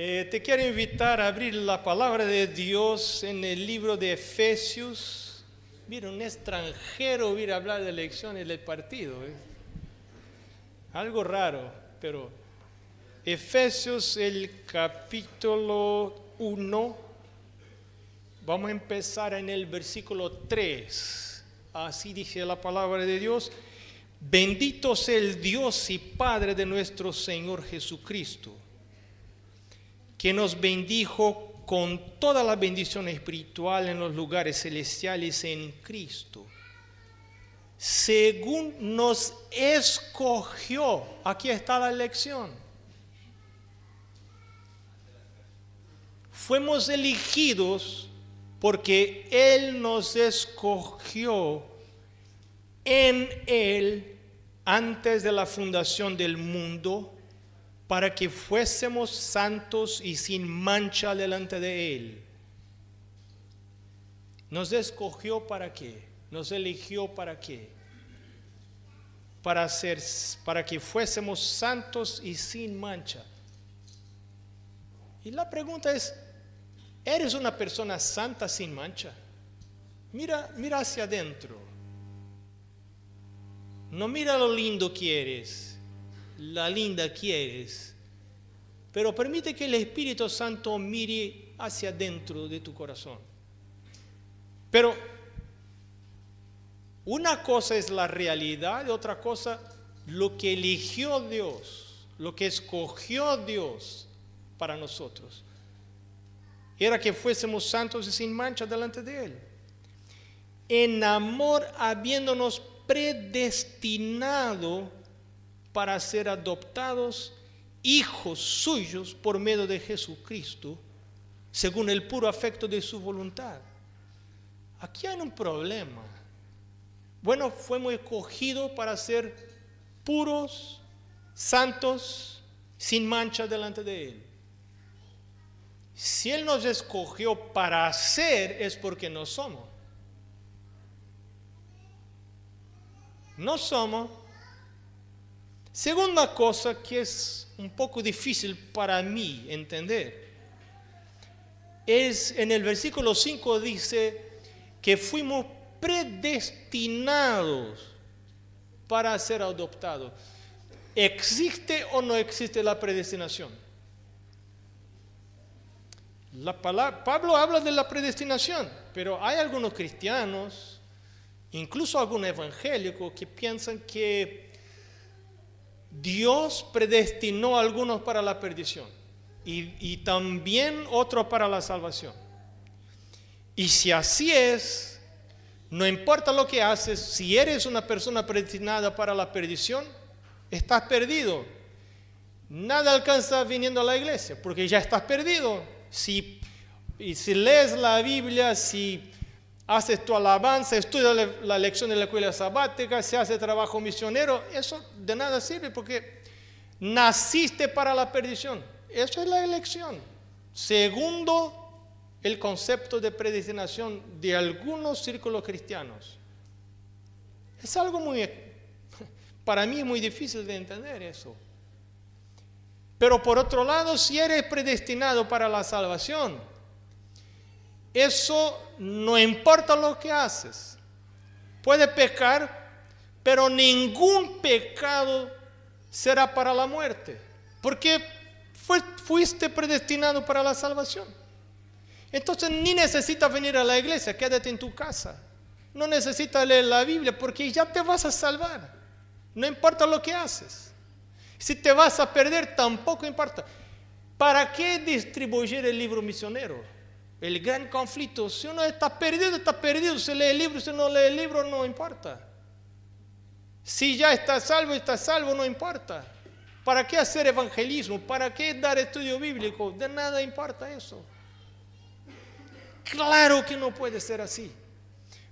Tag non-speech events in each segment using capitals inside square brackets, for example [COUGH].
Eh, te quiero invitar a abrir la palabra de Dios en el libro de Efesios. Mira, un extranjero viene a hablar de elecciones del partido. ¿eh? Algo raro, pero Efesios el capítulo 1. Vamos a empezar en el versículo 3. Así dice la palabra de Dios. Bendito sea el Dios y Padre de nuestro Señor Jesucristo que nos bendijo con toda la bendición espiritual en los lugares celestiales en Cristo, según nos escogió. Aquí está la elección. Fuimos elegidos porque Él nos escogió en Él antes de la fundación del mundo para que fuésemos santos y sin mancha delante de Él. Nos escogió para qué? Nos eligió para qué? Para, ser, para que fuésemos santos y sin mancha. Y la pregunta es, ¿eres una persona santa sin mancha? Mira, mira hacia adentro. No mira lo lindo que eres la linda quieres, pero permite que el Espíritu Santo mire hacia adentro de tu corazón. Pero una cosa es la realidad y otra cosa lo que eligió Dios, lo que escogió Dios para nosotros. Era que fuésemos santos y sin mancha delante de Él. En amor habiéndonos predestinado para ser adoptados hijos suyos por medio de Jesucristo, según el puro afecto de su voluntad. Aquí hay un problema. Bueno, fuimos escogidos para ser puros, santos, sin mancha delante de Él. Si Él nos escogió para ser, es porque no somos. No somos Segunda cosa que es un poco difícil para mí entender es en el versículo 5 dice que fuimos predestinados para ser adoptados. ¿Existe o no existe la predestinación? La palabra, Pablo habla de la predestinación, pero hay algunos cristianos, incluso algunos evangélicos, que piensan que Dios predestinó a algunos para la perdición y, también otros para la salvación. Y si así es, no importa lo que haces, si eres una persona predestinada para la perdición, estás perdido. Nada alcanza viniendo a la iglesia, porque ya estás perdido. Si, y si lees la Biblia, si haces tu alabanza, estudias la lección de la escuela sabática, se hace trabajo misionero, eso de nada sirve porque naciste para la perdición. Eso es la elección. Segundo, el concepto de predestinación de algunos círculos cristianos. Es algo muy, [LAUGHS] para mí muy difícil de entender eso. Pero por otro lado, si eres predestinado para la salvación, eso no importa lo que haces. Puede pecar, pero ningún pecado será para la muerte, porque fuiste predestinado para la salvación. Entonces ni necesitas venir a la iglesia, quédate en tu casa. No necesitas leer la Biblia porque ya te vas a salvar. No importa lo que haces. Si te vas a perder, tampoco importa. ¿Para qué distribuir el libro misionero? El gran conflicto, si uno está perdido, está perdido. Si lee el libro, si no lee el libro, no importa. Si ya está salvo, está salvo, no importa. ¿Para qué hacer evangelismo? ¿Para qué dar estudio bíblico? De nada importa eso. Claro que no puede ser así.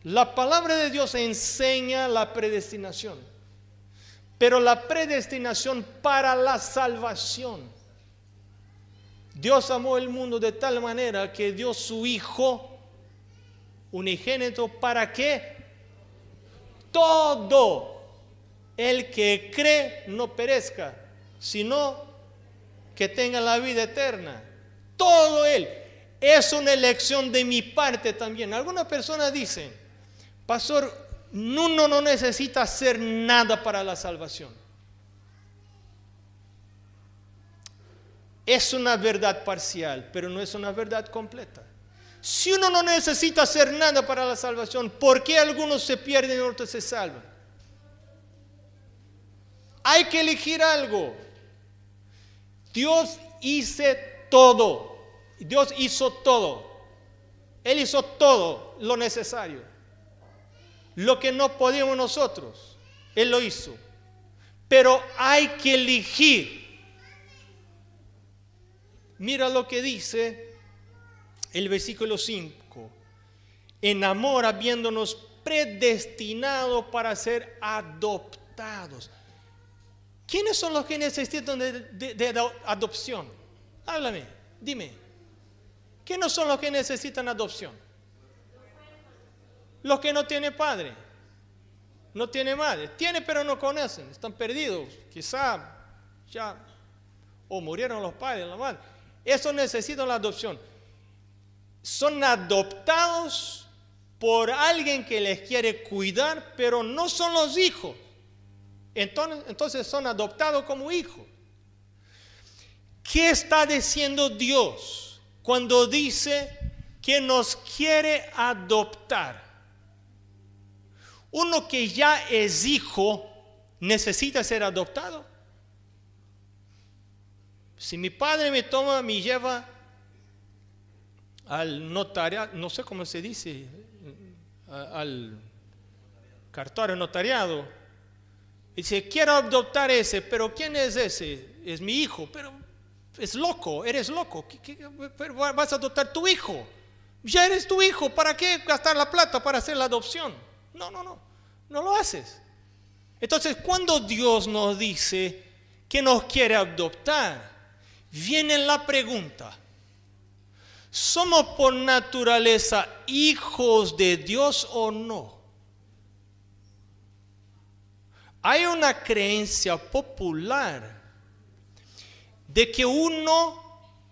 La palabra de Dios enseña la predestinación, pero la predestinación para la salvación. Dios amó el mundo de tal manera que dio su Hijo unigénito para que todo el que cree no perezca, sino que tenga la vida eterna. todo Él. Es una elección de mi parte también. Algunas personas dicen, pastor, uno no necesita hacer nada para la salvación. Es una verdad parcial, pero no es una verdad completa. Si uno no necesita hacer nada para la salvación, ¿por qué algunos se pierden y otros se salvan? Hay que elegir algo. Dios hizo todo. Dios hizo todo. Él hizo todo lo necesario. Lo que no podíamos nosotros, Él lo hizo. Pero hay que elegir. Mira lo que dice el versículo 5. En amor habiéndonos predestinado para ser adoptados. ¿Quiénes son los que necesitan de, adopción? Háblame, dime. ¿Quiénes son los que necesitan adopción? Los que no tienen padre, no tienen madre. Tiene pero no conocen, están perdidos. Quizá ya o murieron los padres, la madre. Eso necesitan la adopción. Son adoptados por alguien que les quiere cuidar, pero no son los hijos. Entonces, entonces son adoptados como hijos. ¿Qué está diciendo Dios cuando dice que nos quiere adoptar? Uno que ya es hijo necesita ser adoptado. Si mi padre me toma, me lleva al notariado, no sé cómo se dice, al cartório notariado, dice, quiero adoptar ese, pero ¿quién es ese? Es mi hijo, pero es loco, eres loco, vas a adoptar tu hijo. Ya eres tu hijo, ¿para qué gastar la plata para hacer la adopción? No, no, no, no lo haces. Entonces, cuando Dios nos dice que nos quiere adoptar, viene la pregunta, ¿somos por naturaleza hijos de Dios o no? Hay una creencia popular de que uno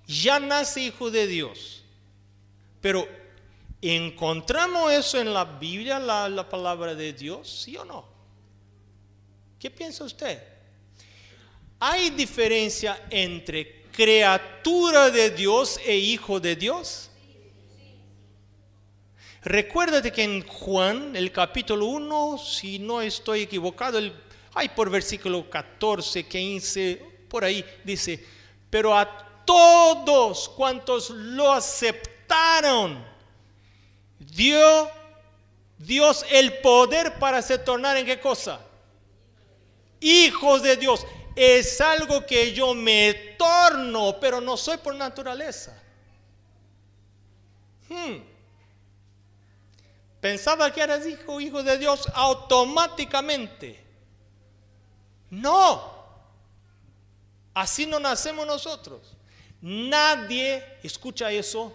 ya nace hijo de Dios, pero ¿encontramos eso en la Biblia, la, la palabra de Dios? ¿Sí o no? ¿Qué piensa usted? ¿Hay diferencia entre criatura de Dios e hijo de Dios? Recuérdate que en Juan, el capítulo 1, si no estoy equivocado, el, hay por versículo 14, 15, por ahí dice, pero a todos cuantos lo aceptaron, dio Dios el poder para se tornar en qué cosa? Hijos de Dios es algo que yo me torno, pero no soy por naturaleza. Hmm. Pensaba que eras hijo, hijo de Dios automáticamente. No. Así no nacemos nosotros. Nadie, escucha eso,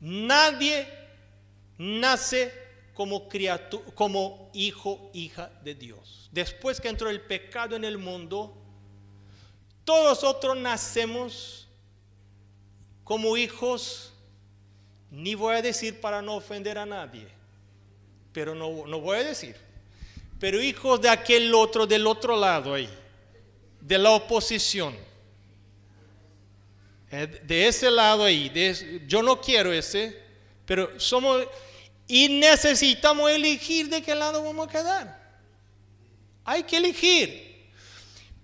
nadie nace como, criatura, como hijo, hija de Dios. Después que entró el pecado en el mundo, todos nosotros nacemos como hijos, ni voy a decir para no ofender a nadie, pero no, no voy a decir, pero hijos de aquel otro, del otro lado ahí, de la oposición. Eh, de ese lado ahí, yo no quiero ese, pero somos y necesitamos elegir de qué lado vamos a quedar. Hay que elegir.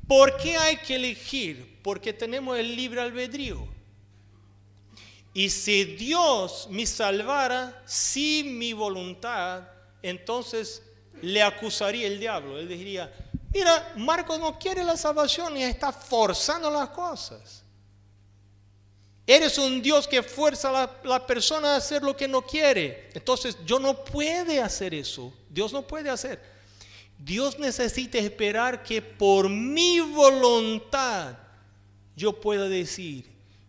¿Por qué hay que elegir? Porque tenemos el libre albedrío. Y si Dios me salvara sin mi voluntad, entonces le acusaría el diablo. Él diría, mira, Marcos no quiere la salvación y está forzando las cosas. Eres un Dios que fuerza a la, persona a hacer lo que no quiere. Entonces, yo no puede hacer eso. Dios no puede hacer. Dios necesita esperar que por mi voluntad yo pueda decir,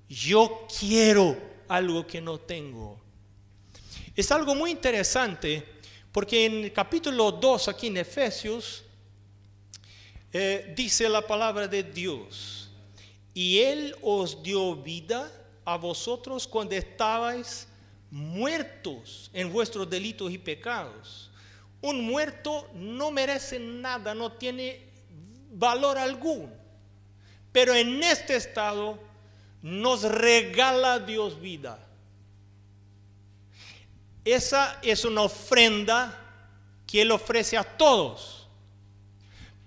yo quiero algo que no tengo. Es algo muy interesante porque en el capítulo 2 aquí en Efesios eh, dice la palabra de Dios y Él os dio vida a vosotros cuando estabais muertos en vuestros delitos y pecados. Un muerto no merece nada, no tiene valor alguno. Pero en este estado nos regala Dios vida. Esa es una ofrenda que Él ofrece a todos.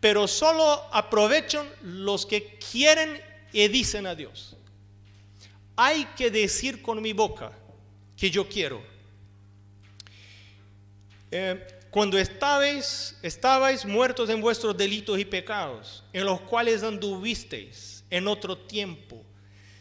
Pero solo aprovechan los que quieren y dicen a Dios. Hay que decir con mi boca que yo quiero. Eh, cuando estabais, estabais muertos en vuestros delitos y pecados, en los cuales anduvisteis en otro tiempo,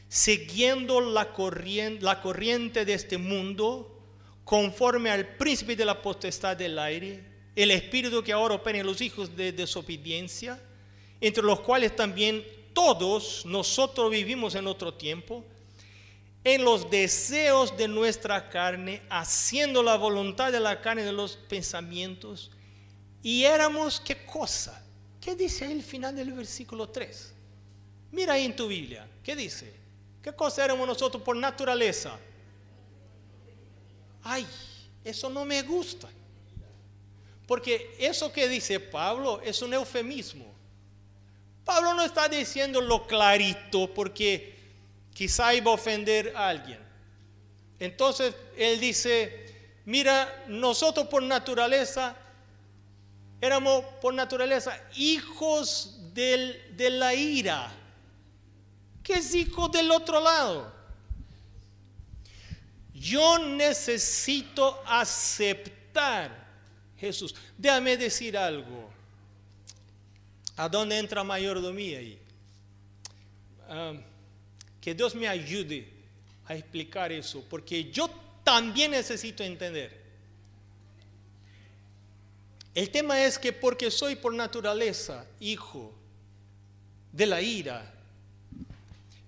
siguiendo la corriente, la corriente de este mundo, conforme al príncipe de la potestad del aire, el espíritu que ahora opera en los hijos de desobediencia, entre los cuales también todos nosotros vivimos en otro tiempo, en los deseos de nuestra carne, haciendo la voluntad de la carne de los pensamientos, y éramos qué cosa? ¿Qué dice ahí el final del versículo 3? Mira ahí en tu Biblia, ¿qué dice? ¿Qué cosa éramos nosotros por naturaleza? Ay, eso no me gusta. Porque eso que dice Pablo es un eufemismo. Pablo no está diciendo lo clarito porque quizá iba a ofender a alguien. Entonces él dice, mira, nosotros por naturaleza éramos por naturaleza hijos de la ira. ¿Qué es hijo del otro lado? Yo necesito aceptar Jesús. Déjame decir algo. ¿A dónde entra mayordomía ahí? Ah, que Dios me ayude a explicar eso, porque yo también necesito entender. El tema es que porque soy por naturaleza hijo de la ira,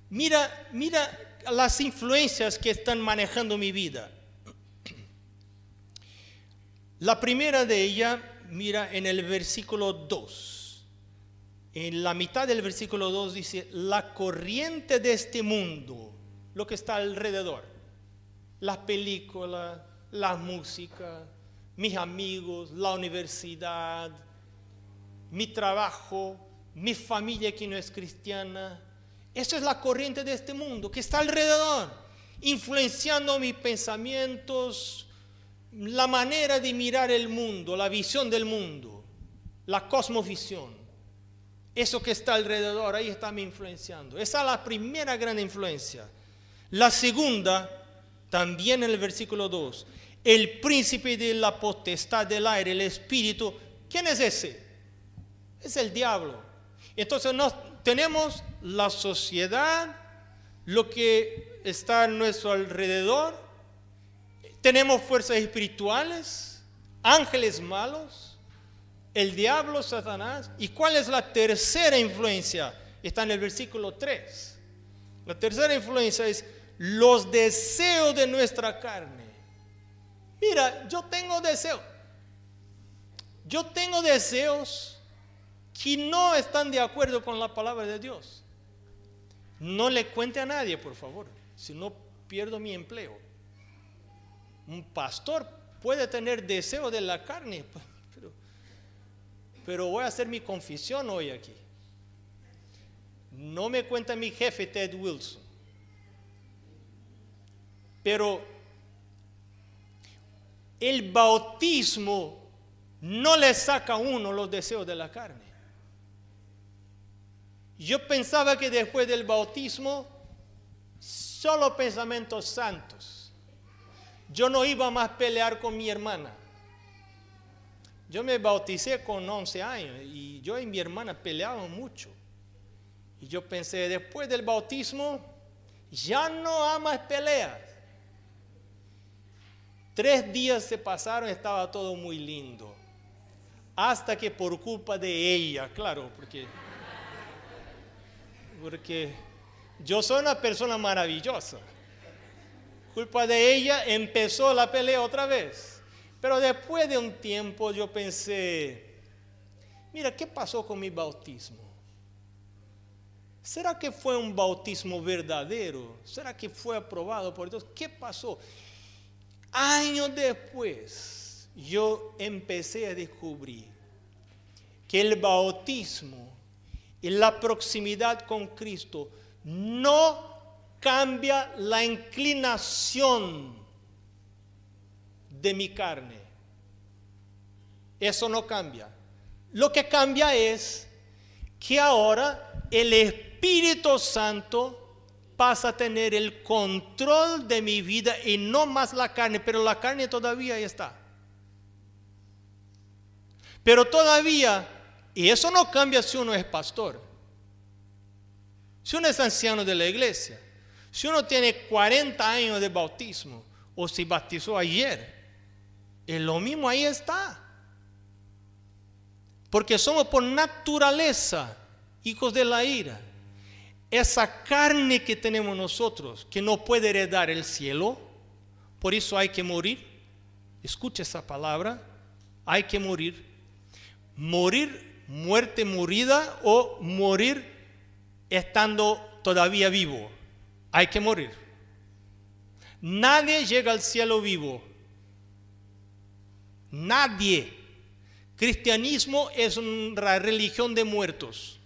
mira, mira las influencias que están manejando mi vida. La primera de ellas, mira en el versículo 2. En la mitad del versículo 2 dice, la corriente de este mundo, lo que está alrededor, las películas, la música, mis amigos, la universidad, mi trabajo, mi familia que no es cristiana. Eso es la corriente de este mundo que está alrededor, influenciando mis pensamientos, la manera de mirar el mundo, la visión del mundo, la cosmovisión. Eso que está alrededor, ahí está me influenciando. Esa es la primera gran influencia. La segunda, también en el versículo 2, el príncipe de la potestad del aire, el espíritu, ¿quién es ese? Es el diablo. Entonces tenemos la sociedad, lo que está a nuestro alrededor, tenemos fuerzas espirituales, ángeles malos, el diablo, Satanás. ¿Y cuál es la tercera influencia? Está en el versículo 3. La tercera influencia es los deseos de nuestra carne. Mira, yo tengo deseos. Yo tengo deseos que no están de acuerdo con la palabra de Dios. No le cuente a nadie, por favor, si no pierdo mi empleo. Un pastor puede tener deseo de la carne, pues, pero voy a hacer mi confesión hoy aquí. No me cuenta mi jefe Ted Wilson. Pero el bautismo no le saca a uno los deseos de la carne. Yo pensaba que después del bautismo, solo pensamientos santos. Yo no iba más a pelear con mi hermana. Yo me bauticé con 11 años y yo y mi hermana peleábamos mucho. Y yo pensé, después del bautismo, ya no hay más peleas. Tres días se pasaron, estaba todo muy lindo. Hasta que por culpa de ella, claro, porque, porque yo soy una persona maravillosa. Culpa de ella empezó la pelea otra vez. Pero después de un tiempo yo pensé, mira, ¿qué pasó con mi bautismo? ¿Será que fue un bautismo verdadero? ¿Será que fue aprobado por Dios? ¿Qué pasó? Años después, yo empecé a descubrir que el bautismo y la proximidad con Cristo no cambia la inclinación de mi carne. Eso no cambia. Lo que cambia es que ahora el Espíritu Santo pasa a tener el control de mi vida y no más la carne, pero la carne todavía está. Pero todavía, y eso no cambia si uno es pastor, si uno es anciano de la iglesia, si uno tiene 40 años de bautismo o se bautizó ayer, es lo mismo ahí está. Porque somos por naturaleza hijos de la ira. Esa carne que tenemos nosotros, que no puede heredar el cielo, por eso hay que morir. Escucha esa palabra, hay que morir. Morir, muerte morida o morir estando todavía vivo. Hay que morir. Nadie llega al cielo vivo. Nadie. Cristianismo es una religión de muertos.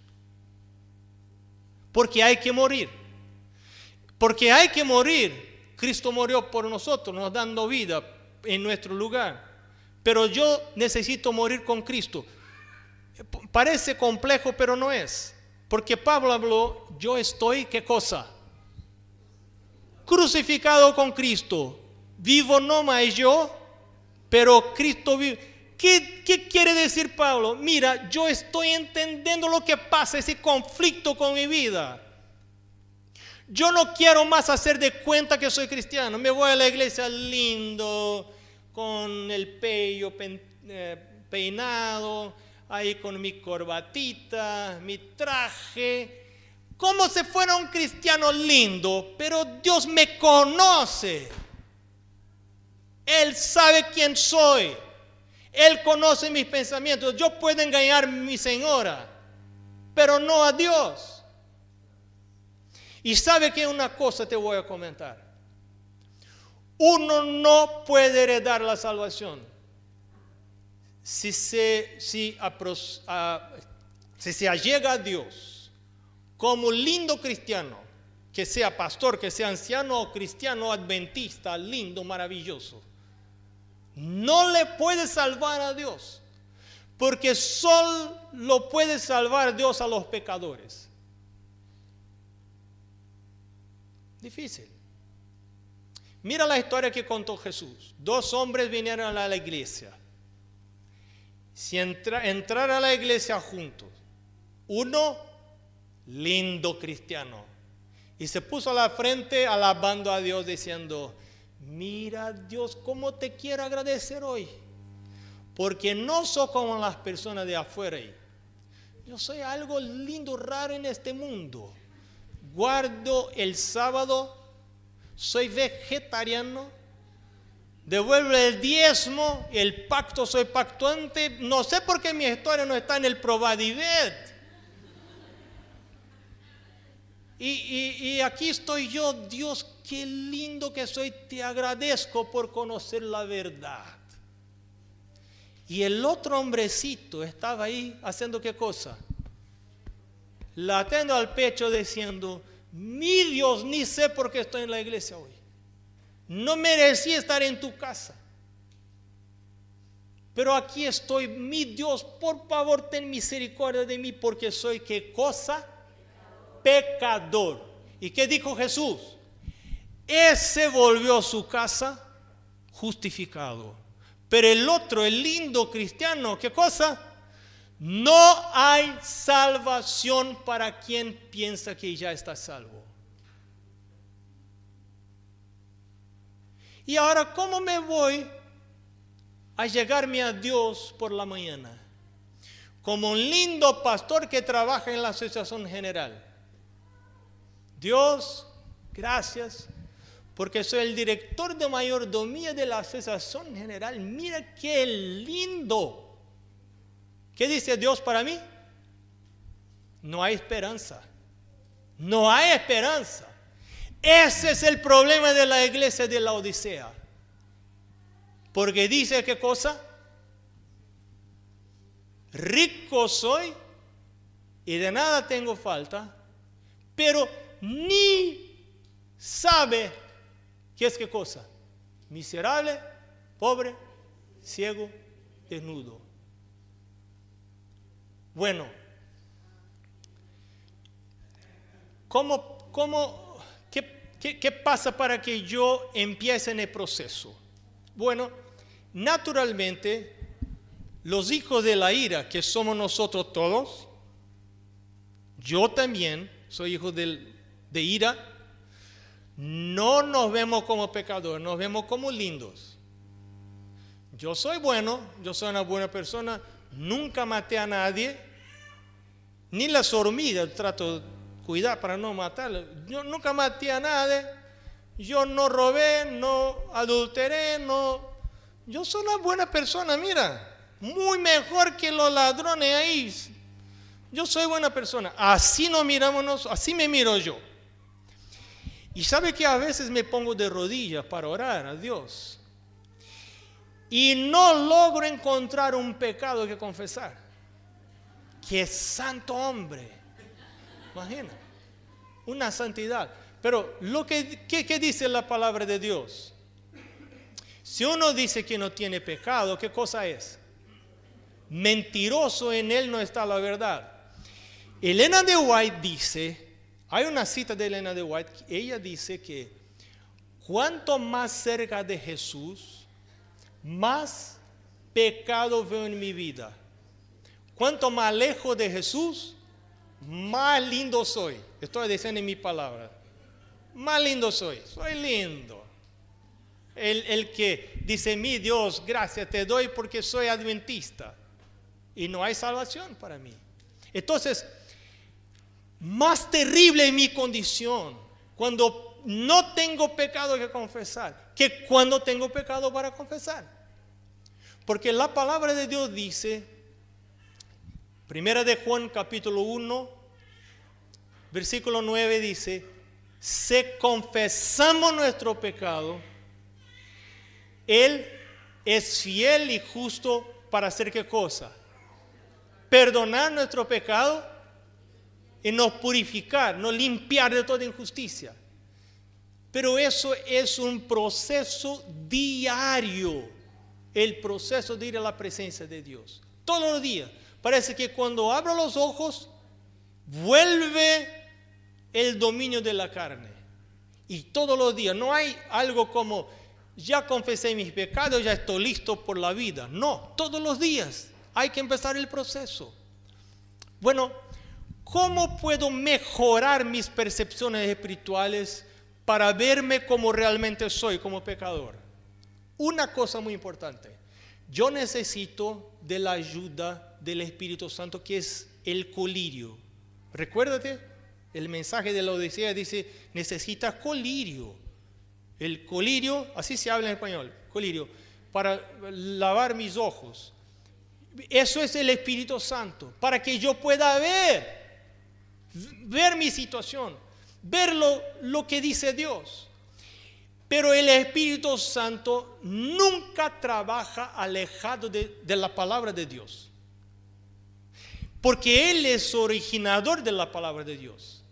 Porque hay que morir. Porque hay que morir. Cristo murió por nosotros, nos dando vida en nuestro lugar. Pero yo necesito morir con Cristo. Parece complejo, pero no es. Porque Pablo habló, yo estoy, ¿qué cosa? Crucificado con Cristo. Vivo no más yo, pero Cristo vive. ¿Qué, ¿Qué, quiere decir Pablo? Mira, yo estoy entendiendo lo que pasa, ese conflicto con mi vida. Yo no quiero más hacer de cuenta que soy cristiano. Me voy a la iglesia lindo, con el pello eh, peinado, ahí con mi corbatita, mi traje. Como si fuera un cristiano lindo, pero Dios me conoce. Él sabe quién soy. Él conoce mis pensamientos. Yo puedo engañar a mi señora, pero no a Dios. Y sabe que una cosa te voy a comentar. Uno no puede heredar la salvación si se, si, si se allega a Dios como lindo cristiano, que sea pastor, que sea anciano o cristiano adventista, lindo, maravilloso no le puede salvar a Dios, porque solo puede salvar Dios a los pecadores. Difícil. Mira la historia que contó Jesús. Dos hombres vinieron a la iglesia. Si entra, entrar a la iglesia juntos. Uno, lindo cristiano. Y se puso a la frente alabando a Dios diciendo, Mira Dios, cómo te quiero agradecer hoy. Porque no soy como las personas de afuera. Yo soy algo lindo, raro en este mundo. Guardo el sábado, soy vegetariano, devuelve el diezmo, el pacto, soy pactuante. No sé por qué mi historia no está en el probadivet. Y, aquí estoy yo, Dios, qué lindo que soy, te agradezco por conocer la verdad. Y el otro hombrecito estaba ahí haciendo qué cosa? Latendo al pecho diciendo, mi Dios, ni sé por qué estoy en la iglesia hoy. No merecí estar en tu casa. Pero aquí estoy, mi Dios, por favor, ten misericordia de mí porque soy qué cosa? Pecador. ¿Y qué dijo Jesús? Ese volvió a su casa justificado. Pero el otro, el lindo cristiano, ¿qué cosa? No hay salvación para quien piensa que ya está salvo. Y ahora, ¿cómo me voy a llegarme a Dios por la mañana? Como un lindo pastor que trabaja en la asociación general. Dios, gracias, porque soy el director de mayordomía de la Asociación General. Mira qué lindo. ¿Qué dice Dios para mí? No hay esperanza. No hay esperanza. Ese es el problema de la iglesia de la Odisea. Porque dice qué cosa? Rico soy y de nada tengo falta, pero ni sabe qué es qué cosa. Miserable, pobre, ciego, desnudo. Bueno, ¿cómo, cómo, qué, qué pasa para que yo empiece en el proceso? Bueno, naturalmente, los hijos de la ira, que somos nosotros todos, yo también soy hijo de ira, no nos vemos como pecadores, nos vemos como lindos. Yo soy bueno, yo soy una buena persona, nunca maté a nadie, ni las hormigas trato de cuidar para no matarlas. Yo nunca maté a nadie, yo no robé, no adulteré, no... Yo soy una buena persona, mira, muy mejor que los ladrones ahí yo soy buena persona. Así nos miramos, así me miro yo. Y sabe que a veces me pongo de rodillas para orar a Dios. Y no logro encontrar un pecado que confesar. Que santo hombre. Imagina. Una santidad. Pero lo que ¿qué, dice la palabra de Dios? Si uno dice que no tiene pecado, ¿qué cosa es? Mentiroso en él no está la verdad. Elena de White dice, hay una cita de Elena de White, ella dice que cuanto más cerca de Jesús, más pecado veo en mi vida. Cuanto más lejos de Jesús, más lindo soy. Estoy diciendo en mi palabra. Más lindo soy. Soy lindo. El, el, que dice, mi Dios, gracias te doy porque soy adventista. Y no hay salvación para mí. Entonces, más terrible mi condición cuando no tengo pecado que confesar que cuando tengo pecado para confesar. Porque la palabra de Dios dice, primera de Juan capítulo 1, versículo 9 dice, si confesamos nuestro pecado, Él es fiel y justo para hacer qué cosa? Perdonar nuestro pecado en nos purificar, nos limpiar de toda injusticia. Pero eso es un proceso diario, el proceso de ir a la presencia de Dios. Todos los días. Parece que cuando abro los ojos, vuelve el dominio de la carne. Y todos los días, no hay algo como, ya confesé mis pecados, ya estoy listo por la vida. No, todos los días hay que empezar el proceso. Bueno, ¿Cómo puedo mejorar mis percepciones espirituales para verme como realmente soy, como pecador? Una cosa muy importante. Yo necesito de la ayuda del Espíritu Santo, que es el colirio. Recuérdate, el mensaje de la Odisea dice, necesitas colirio. El colirio, así se habla en español, colirio, para lavar mis ojos. Eso es el Espíritu Santo, para que yo pueda ver ver mi situación, ver lo, que dice Dios. Pero el Espíritu Santo nunca trabaja alejado de, de, la palabra de Dios. Porque Él es originador de la palabra de Dios.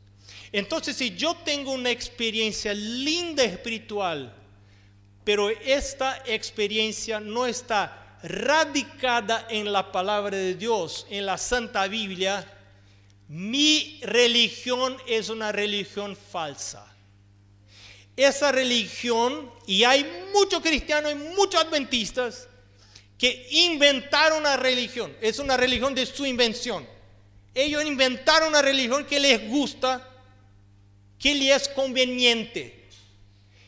Entonces, si yo tengo una experiencia linda espiritual, pero esta experiencia no está radicada en la palabra de Dios, en la Santa Biblia, mi religión es una religión falsa. Esa religión, y hay muchos cristianos y muchos adventistas que inventaron una religión, es una religión de su invención. Ellos inventaron una religión que les gusta, que les es conveniente.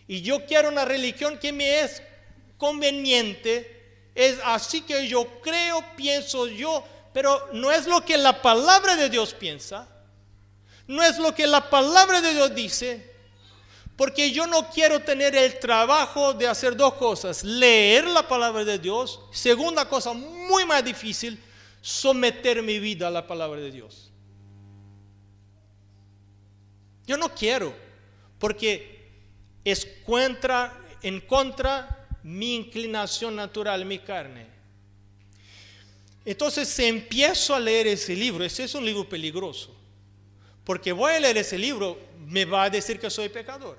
Y yo quiero una religión que me es conveniente. Es así que yo creo, pienso yo, pero no es lo que la palabra de Dios piensa, no es lo que la palabra de Dios dice, porque yo no quiero tener el trabajo de hacer dos cosas, leer la palabra de Dios, segunda cosa muy más difícil, someter mi vida a la palabra de Dios. Yo no quiero, porque es en contra mi inclinación natural, mi carne. Entonces, si empiezo a leer ese libro, ese es un libro peligroso, porque voy a leer ese libro, me va a decir que soy pecador.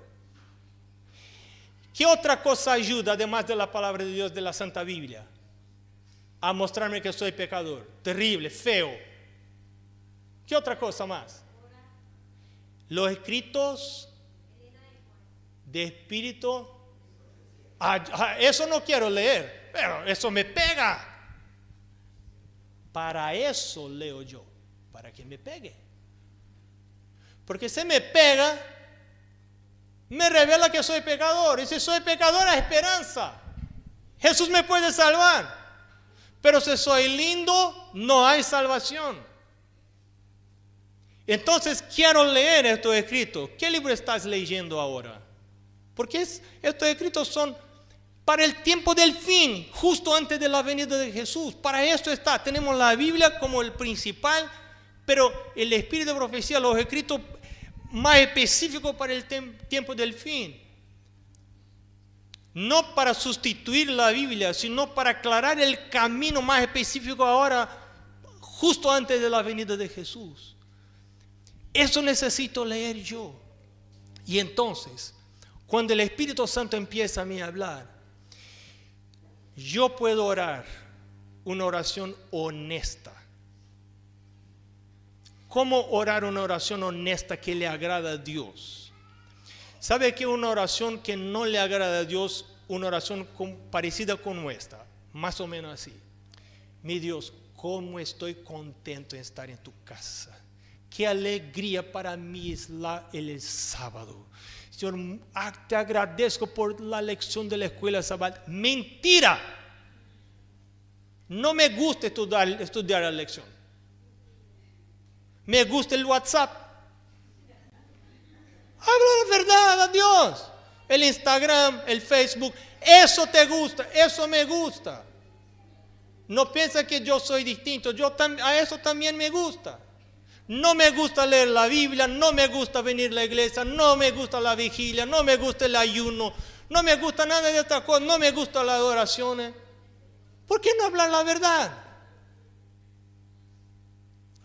¿Qué otra cosa ayuda, además de la palabra de Dios de la Santa Biblia, a mostrarme que soy pecador? Terrible, feo. ¿Qué otra cosa más? Los escritos de espíritu. Ah, ah, eso no quiero leer, pero eso me pega. Para eso leo yo, para que me pegue. Porque si me pega, me revela que soy pecador. Y si soy pecador, hay esperanza. Jesús me puede salvar. Pero si soy lindo, no hay salvación. Entonces quiero leer estos escritos. ¿Qué libro estás leyendo ahora? Porque estos escritos son para el tiempo del fin, justo antes de la venida de Jesús. Para esto está. Tenemos la Biblia como el principal, pero el espíritu de profecía, los escritos más específicos para el tiempo del fin. No para sustituir la Biblia, sino para aclarar el camino más específico ahora, justo antes de la venida de Jesús. Eso necesito leer yo. Y entonces, cuando el Espíritu Santo empieza a mí a hablar, yo puedo orar una oración honesta. ¿Cómo orar una oración honesta que le agrada a Dios? ¿Sabe que una oración que no le agrada a Dios, una oración parecida con nuestra? Más o menos así. Mi Dios, ¿cómo estoy contento en estar en tu casa? Qué alegría para mí es el sábado. Señor, te agradezco por la lección de la escuela sábado. Mentira. No me gusta estudiar, estudiar la lección. Me gusta el WhatsApp. Habla la verdad a Dios. El Instagram, el Facebook. Eso te gusta, eso me gusta. No piensa que yo soy distinto. Yo a eso también me gusta. No me gusta leer la Biblia, no me gusta venir a la iglesia, no me gusta la vigilia, no me gusta el ayuno, no me gusta nada de estas cosas, no me gusta la adoración. ¿Por qué no hablar la verdad?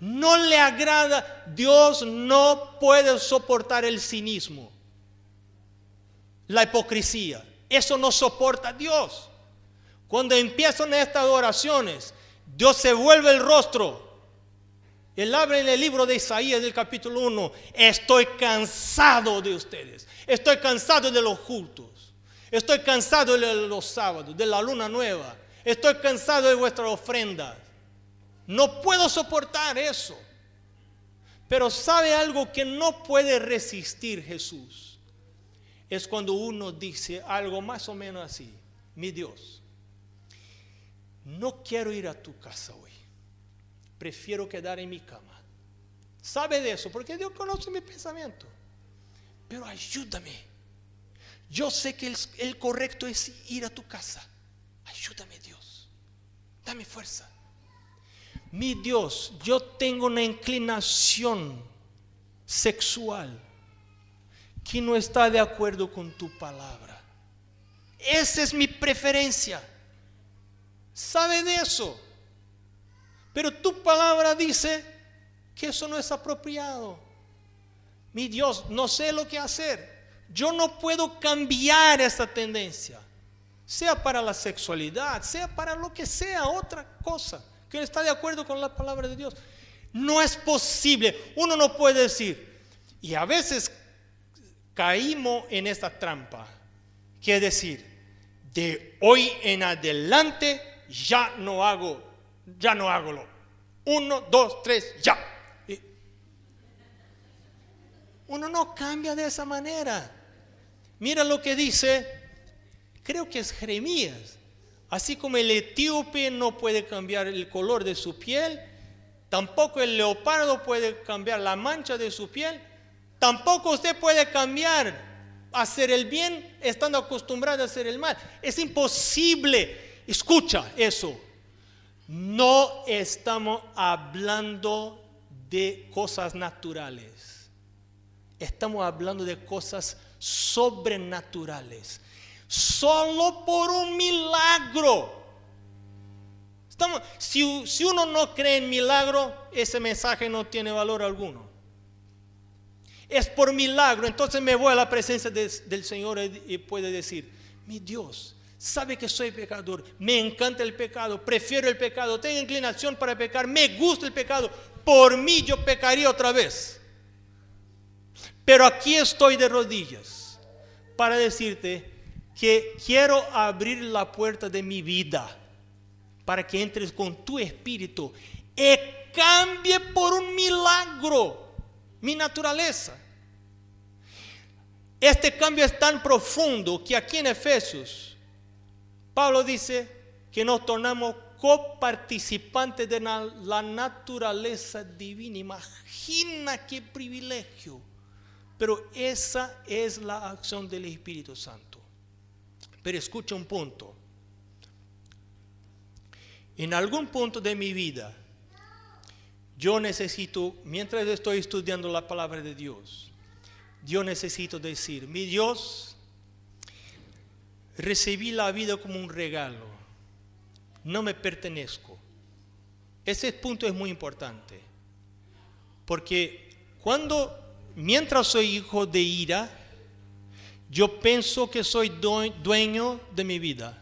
No le agrada, Dios no puede soportar el cinismo, la hipocresía. Eso no soporta Dios. Cuando empiezan estas adoraciones, Dios se vuelve el rostro él habla en el libro de Isaías del capítulo 1, estoy cansado de ustedes, estoy cansado de los cultos, estoy cansado de los sábados, de la luna nueva, estoy cansado de vuestras ofrendas. No puedo soportar eso. Pero sabe algo que no puede resistir Jesús. Es cuando uno dice algo más o menos así, mi Dios, no quiero ir a tu casa hoy prefiero quedar en mi cama. Sabe de eso, porque Dios conoce mi pensamiento. Pero ayúdame. Yo sé que el, correcto es ir a tu casa. Ayúdame Dios. Dame fuerza. Mi Dios, yo tengo una inclinación sexual que no está de acuerdo con tu palabra. Esa es mi preferencia. ¿Sabe de eso? Pero tu palabra dice que eso no es apropiado. Mi Dios, no sé lo que hacer. Yo no puedo cambiar esa tendencia. Sea para la sexualidad, sea para lo que sea, otra cosa que no está de acuerdo con la palabra de Dios. No es posible. Uno no puede decir. Y a veces caímos en esta trampa. Que decir, de hoy en adelante ya no hago ya no hago lo. Uno, dos, tres, ya. Uno no cambia de esa manera. Mira lo que dice, creo que es Jeremías. Así como el etíope no puede cambiar el color de su piel, tampoco el leopardo puede cambiar la mancha de su piel, tampoco usted puede cambiar hacer el bien estando acostumbrado a hacer el mal. Es imposible. Escucha eso. No estamos hablando de cosas naturales. estamos hablando de cosas sobrenaturales. Solo por un milagro. Estamos, si, uno no cree en milagro, ese mensaje no tiene valor alguno. Es por milagro, entonces me voy a la presencia de- del Señor y puede decir, mi Dios, sabe que soy pecador, me encanta el pecado, prefiero el pecado, tengo inclinación para pecar, me gusta el pecado, por mí yo pecaría otra vez. Pero aquí estoy de rodillas para decirte que quiero abrir la puerta de mi vida para que entres con tu espíritu y cambie por un milagro mi naturaleza. Este cambio es tan profundo que aquí en Efesios, Pablo dice que nos tornamos coparticipantes de la naturaleza divina. Imagina qué privilegio. Pero esa es la acción del Espíritu Santo. Pero escucha un punto. En algún punto de mi vida, yo necesito, mientras estoy estudiando la palabra de Dios, yo necesito decir, mi Dios, recibí la vida como un regalo, no me pertenezco. Ese punto es muy importante, porque cuando, mientras soy hijo de ira, yo pienso que soy due- dueño de mi vida,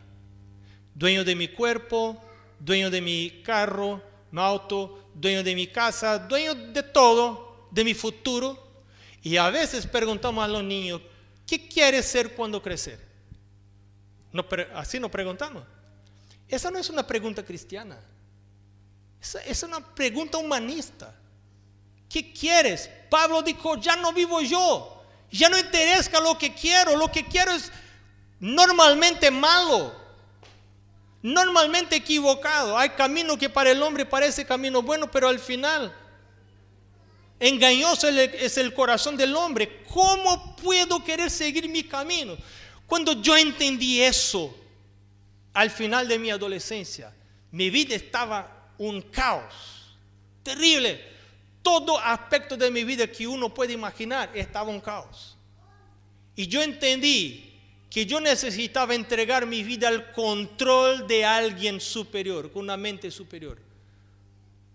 dueño de mi cuerpo, dueño de mi carro, mi auto, dueño de mi casa, dueño de todo, de mi futuro. Y a veces preguntamos a los niños, ¿qué quieres ser cuando crecer? No, así nos preguntamos. Esa no es una pregunta cristiana. Esa es una pregunta humanista. ¿Qué quieres? Pablo dijo, ya no vivo yo. Ya no interesa lo que quiero. Lo que quiero es normalmente malo. Normalmente equivocado. Hay camino que para el hombre parece camino bueno, pero al final engañoso es el corazón del hombre. ¿Cómo puedo querer seguir mi camino? Cuando yo entendí eso, al final de mi adolescencia, mi vida estaba un caos terrible. Todo aspecto de mi vida que uno puede imaginar estaba un caos. Y yo entendí que yo necesitaba entregar mi vida al control de alguien superior, con una mente superior.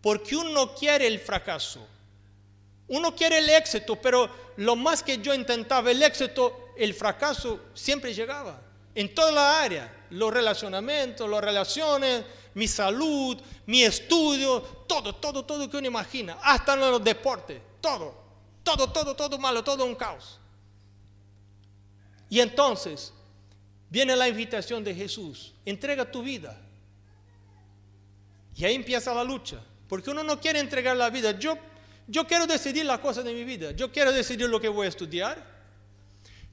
Porque uno quiere el fracaso, uno quiere el éxito, pero lo más que yo intentaba el éxito, el fracaso siempre llegaba. En toda la área, los relacionamientos, las relaciones, mi salud, mi estudio, todo, todo, todo que uno imagina, hasta en los deportes, todo, todo, todo, todo malo, todo un caos. Y entonces viene la invitación de Jesús, entrega tu vida. Y ahí empieza la lucha, porque uno no quiere entregar la vida. Yo, yo quiero decidir las cosas de mi vida, yo quiero decidir lo que voy a estudiar,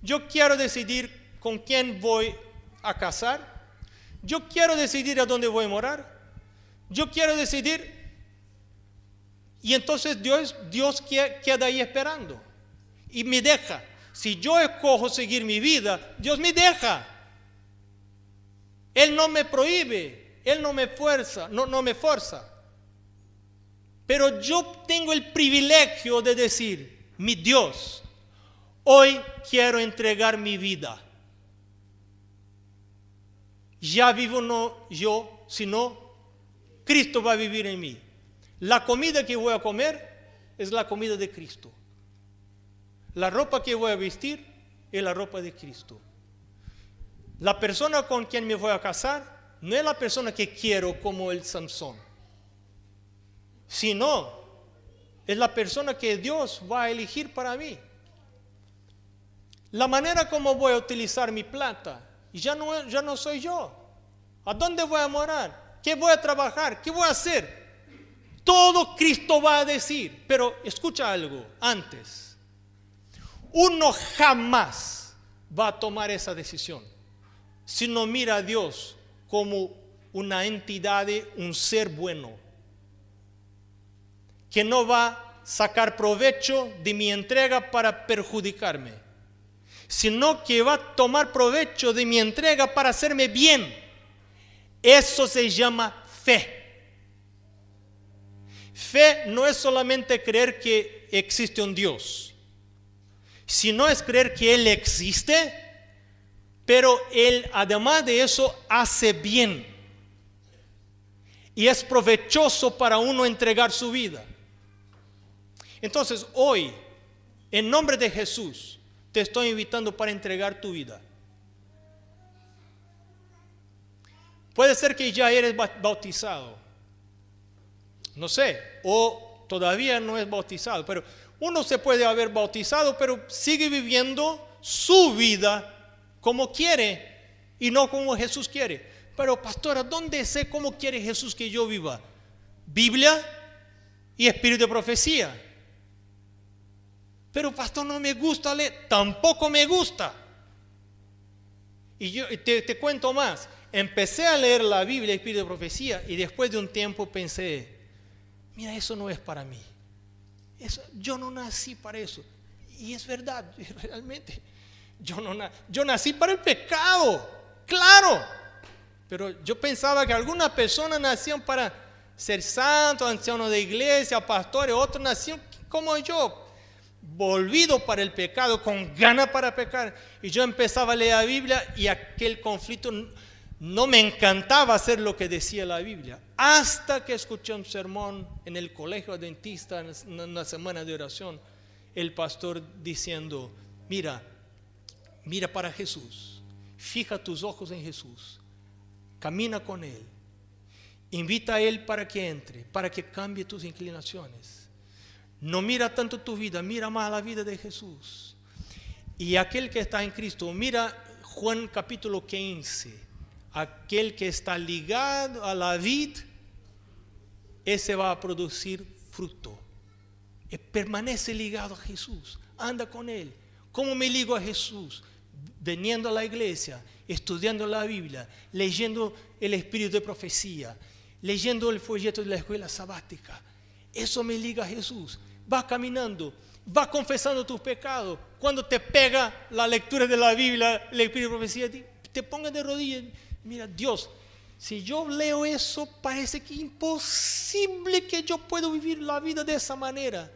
yo quiero decidir con quién voy a casar, yo quiero decidir a dónde voy a morar, yo quiero decidir. Y entonces Dios, Dios que- queda ahí esperando y me deja. Si yo escojo seguir mi vida, Dios me deja. Él no me prohíbe, Él no me fuerza, no, no me fuerza. Pero yo tengo el privilegio de decir, mi Dios, hoy quiero entregar mi vida. Ya vivo no yo, sino Cristo va a vivir en mí. La comida que voy a comer es la comida de Cristo. La ropa que voy a vestir es la ropa de Cristo. La persona con quien me voy a casar no es la persona que quiero como el Sansón, sino es la persona que Dios va a elegir para mí. La manera como voy a utilizar mi plata ya no, ya no soy yo. ¿A dónde voy a morar? ¿Qué voy a trabajar? ¿Qué voy a hacer? Todo Cristo va a decir. Pero escucha algo antes. Uno jamás va a tomar esa decisión si no mira a Dios como una entidad, un ser bueno, que no va a sacar provecho de mi entrega para perjudicarme, sino que va a tomar provecho de mi entrega para hacerme bien. Eso se llama fe. Fe no es solamente creer que existe un Dios. sino es creer que Él existe, pero Él además de eso hace bien. Y es provechoso para uno entregar su vida. Entonces hoy, en nombre de Jesús, te estoy invitando para entregar tu vida. Puede ser que ya eres bautizado. No sé, o todavía no es bautizado, pero uno se puede haber bautizado, pero sigue viviendo su vida como quiere y no como Jesús quiere. Pero pastora, ¿dónde sé cómo quiere Jesús que yo viva? Biblia y espíritu de profecía. Pero pastor, no me gusta leer, tampoco me gusta. Y yo te, cuento más, empecé a leer la Biblia, espíritu de profecía, y después de un tiempo pensé, mira, eso no es para mí. Eso, yo no nací para eso. Y es verdad, [LAUGHS] realmente. Yo, no, yo nací para el pecado, claro. Pero yo pensaba que algunas personas nacían para ser santos, ancianos de iglesia, pastores, otros nacían como yo, volvido para el pecado, con ganas para pecar. Y yo empezaba a leer la Biblia y aquel conflicto no me encantaba hacer lo que decía la Biblia. Hasta que escuché un sermón en el colegio dentista en una semana de oración, el pastor diciendo, mira, mira para Jesús, fija tus ojos en Jesús, camina con Él, invita a Él para que entre, para que cambie tus inclinaciones no mira tanto tu vida, mira más la vida de Jesús. Y aquel que está en Cristo, mira Juan capítulo 15, aquel que está ligado a la vid, ese va a producir fruto. Y permanece ligado a Jesús, anda con Él. ¿Cómo me ligo a Jesús? Veniendo a la iglesia, estudiando la Biblia, leyendo el espíritu de profecía, leyendo el folleto de la escuela sabática. Eso me liga a Jesús va caminando, va confesando tus pecados. Cuando te pega la lectura de la Biblia, la Espíritu de profecía, te pongas de rodillas. Mira, Dios, si yo leo eso, parece que imposible que yo pueda vivir la vida de esa manera.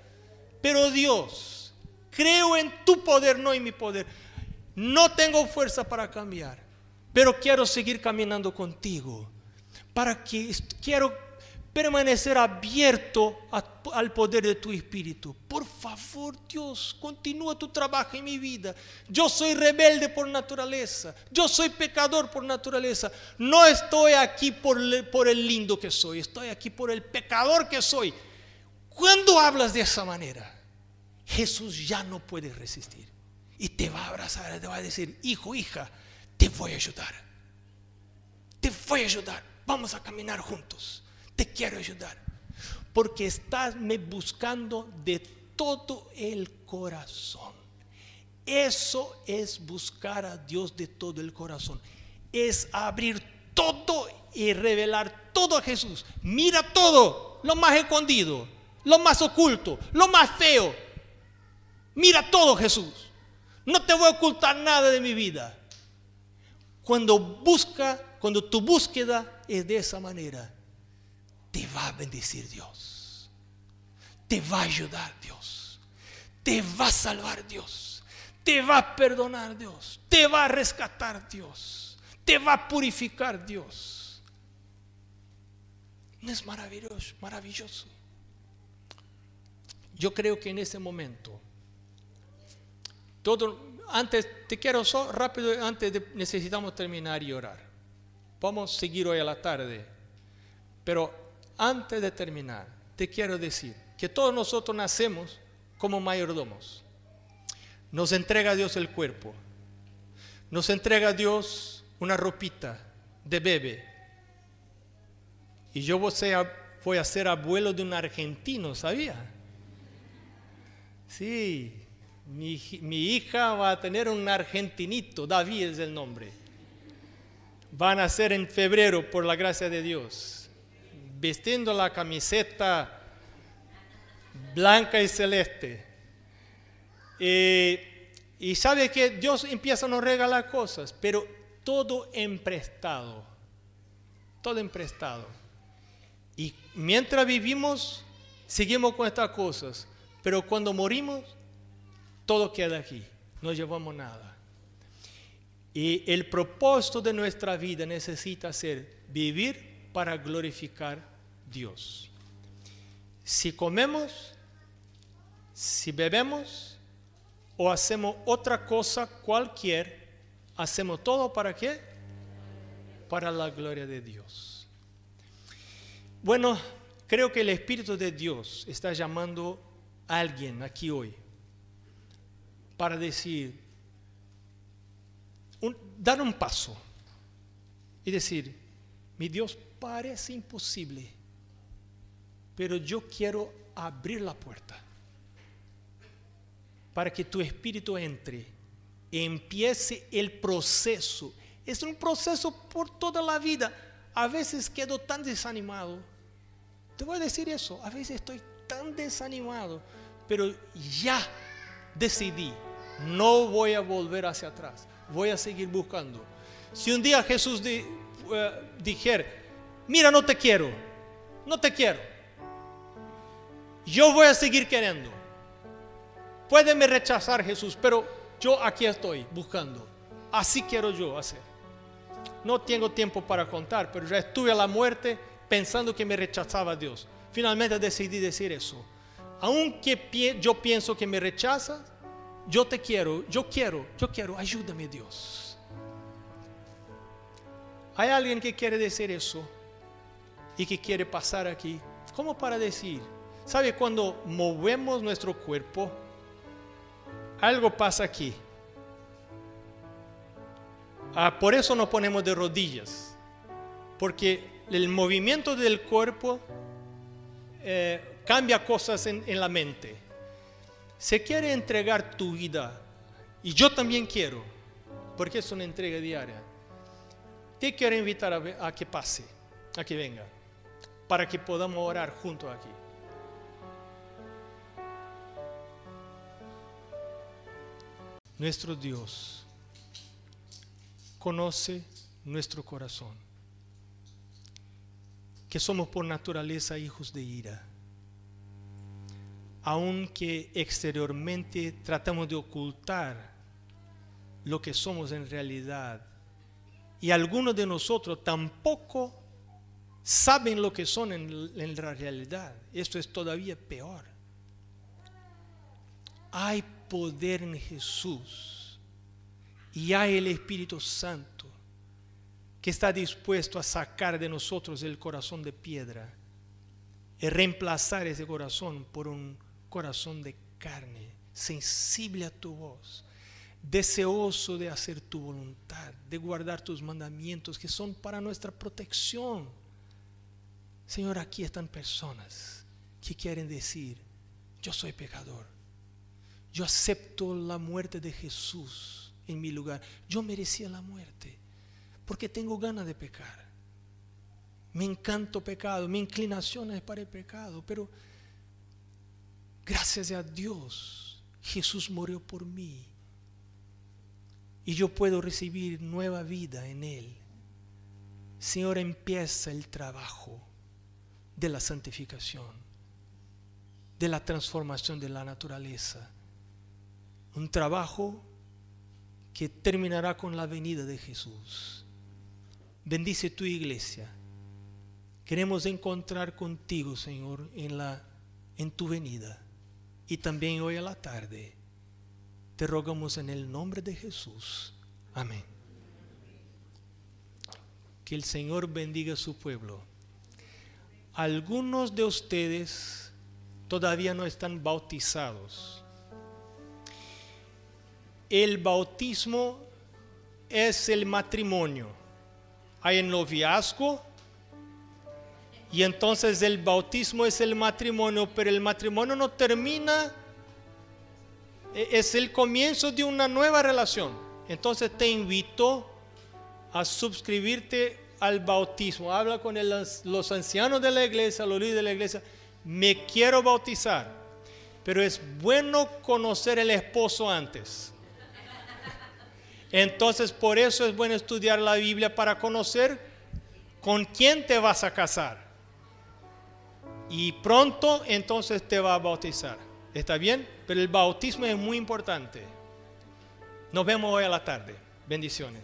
Pero Dios, creo en tu poder, no en mi poder. No tengo fuerza para cambiar, pero quiero seguir caminando contigo. Para que quiero permanecer abierto al poder de tu espíritu. Por favor, Dios, continúa tu trabajo en mi vida. Yo soy rebelde por naturaleza. Yo soy pecador por naturaleza. No estoy aquí por, por el lindo que soy. Estoy aquí por el pecador que soy. Cuando hablas de esa manera, Jesús ya no puede resistir. Y te va a abrazar, te va a decir, hijo, hija, te voy a ayudar. Te voy a ayudar. Vamos a caminar juntos te quiero ayudar. Porque estás me buscando de todo el corazón. Eso es buscar a Dios de todo el corazón. Es abrir todo y revelar todo a Jesús. Mira todo, lo más escondido, lo más oculto, lo más feo. Mira todo Jesús. No te voy a ocultar nada de mi vida. Cuando busca, cuando tu búsqueda es de esa manera, te va a bendecir Dios. Te va a ayudar Dios. Te va a salvar Dios. Te va a perdonar Dios. Te va a rescatar Dios. Te va a purificar Dios. ¿No es maravilloso? Maravilloso. Yo creo que en ese momento, todo, antes, te quiero rápido, antes de, necesitamos terminar y orar. Vamos a seguir hoy a la tarde, pero antes de terminar, te quiero decir que todos nosotros nacemos como mayordomos. Nos entrega Dios el cuerpo. Nos entrega Dios una ropita de bebé. Y yo voy a, ser abuelo de un argentino, ¿sabía? Sí, mi, mi, hija va a tener un argentinito, David es el nombre. Van a ser en febrero por la gracia de Dios vistiendo la camiseta blanca y celeste. y sabe que Dios empieza a nos regalar cosas, pero todo emprestado. Todo emprestado. Y mientras vivimos, seguimos con estas cosas. Pero cuando morimos, todo queda aquí, no llevamos nada. Y el propósito de nuestra vida necesita ser vivir para glorificar Dios. Si comemos, si bebemos o hacemos otra cosa cualquier, hacemos todo para qué? Para la gloria de Dios. Bueno, creo que el Espíritu de Dios está llamando a alguien aquí hoy para decir, dar un paso y decir, mi Dios parece imposible, pero yo quiero abrir la puerta para que tu espíritu entre, empiece el proceso. Es un proceso por toda la vida. A veces quedo tan desanimado. Te voy a decir eso, a veces estoy tan desanimado, pero ya decidí no voy a volver hacia atrás, voy a seguir buscando. Si un día Jesús eh, dijera, mira, no te quiero, no te quiero, yo voy a seguir queriendo. Puede rechazar Jesús, pero yo aquí estoy buscando. Así quiero yo hacer. No tengo tiempo para contar, pero ya estuve a la muerte pensando que me rechazaba Dios. Finalmente decidí decir eso. Aunque yo pienso que me rechaza, yo te quiero, yo quiero, yo quiero, ayúdame Dios. Hay alguien que quiere decir eso y que quiere pasar aquí, ¿Cómo para decir, ¿sabe cuando movemos nuestro cuerpo? Algo pasa aquí. Ah, por eso nos ponemos de rodillas, porque el movimiento del cuerpo eh, cambia cosas en la mente se quiere entregar tu vida, y yo también quiero, porque es una entrega diaria, te quiero invitar a, que pase, a que venga, para que podamos orar juntos aquí. Nuestro Dios conoce nuestro corazón, que somos por naturaleza hijos de ira aunque exteriormente tratamos de ocultar lo que somos en realidad. Y algunos de nosotros tampoco saben lo que son en, la realidad. Esto es todavía peor. Hay poder en Jesús y hay el Espíritu Santo que está dispuesto a sacar de nosotros el corazón de piedra y reemplazar ese corazón por un corazón de carne, sensible a tu voz, deseoso de hacer tu voluntad, de guardar tus mandamientos que son para nuestra protección. Señor, aquí están personas que quieren decir, yo soy pecador, yo acepto la muerte de Jesús en mi lugar, yo merecía la muerte porque tengo ganas de pecar. Me encanto pecado, mi inclinación es para el pecado, pero Gracias a Dios, Jesús murió por mí. Y yo puedo recibir nueva vida en Él. Señor, empieza el trabajo de la santificación, de la transformación de la naturaleza. Un trabajo que terminará con la venida de Jesús. Bendice tu iglesia. Queremos encontrar contigo, Señor, en, la, en tu venida y también hoy a la tarde. Te rogamos en el nombre de Jesús. Amén. Que el Señor bendiga a su pueblo. Algunos de ustedes todavía no están bautizados. El bautismo es el matrimonio. Hay el noviazgo y entonces el bautismo es el matrimonio, pero el matrimonio no termina, e, es el comienzo de una nueva relación. Entonces te invito a suscribirte al bautismo. Habla con los ancianos de la iglesia, los líderes de la iglesia. Me quiero bautizar, pero es bueno conocer el esposo antes. [LAUGHS] Entonces por eso es bueno estudiar la Biblia para conocer con quién te vas a casar y pronto entonces te va a bautizar. ¿Está bien? Pero el bautismo es muy importante. Nos vemos hoy a la tarde. Bendiciones.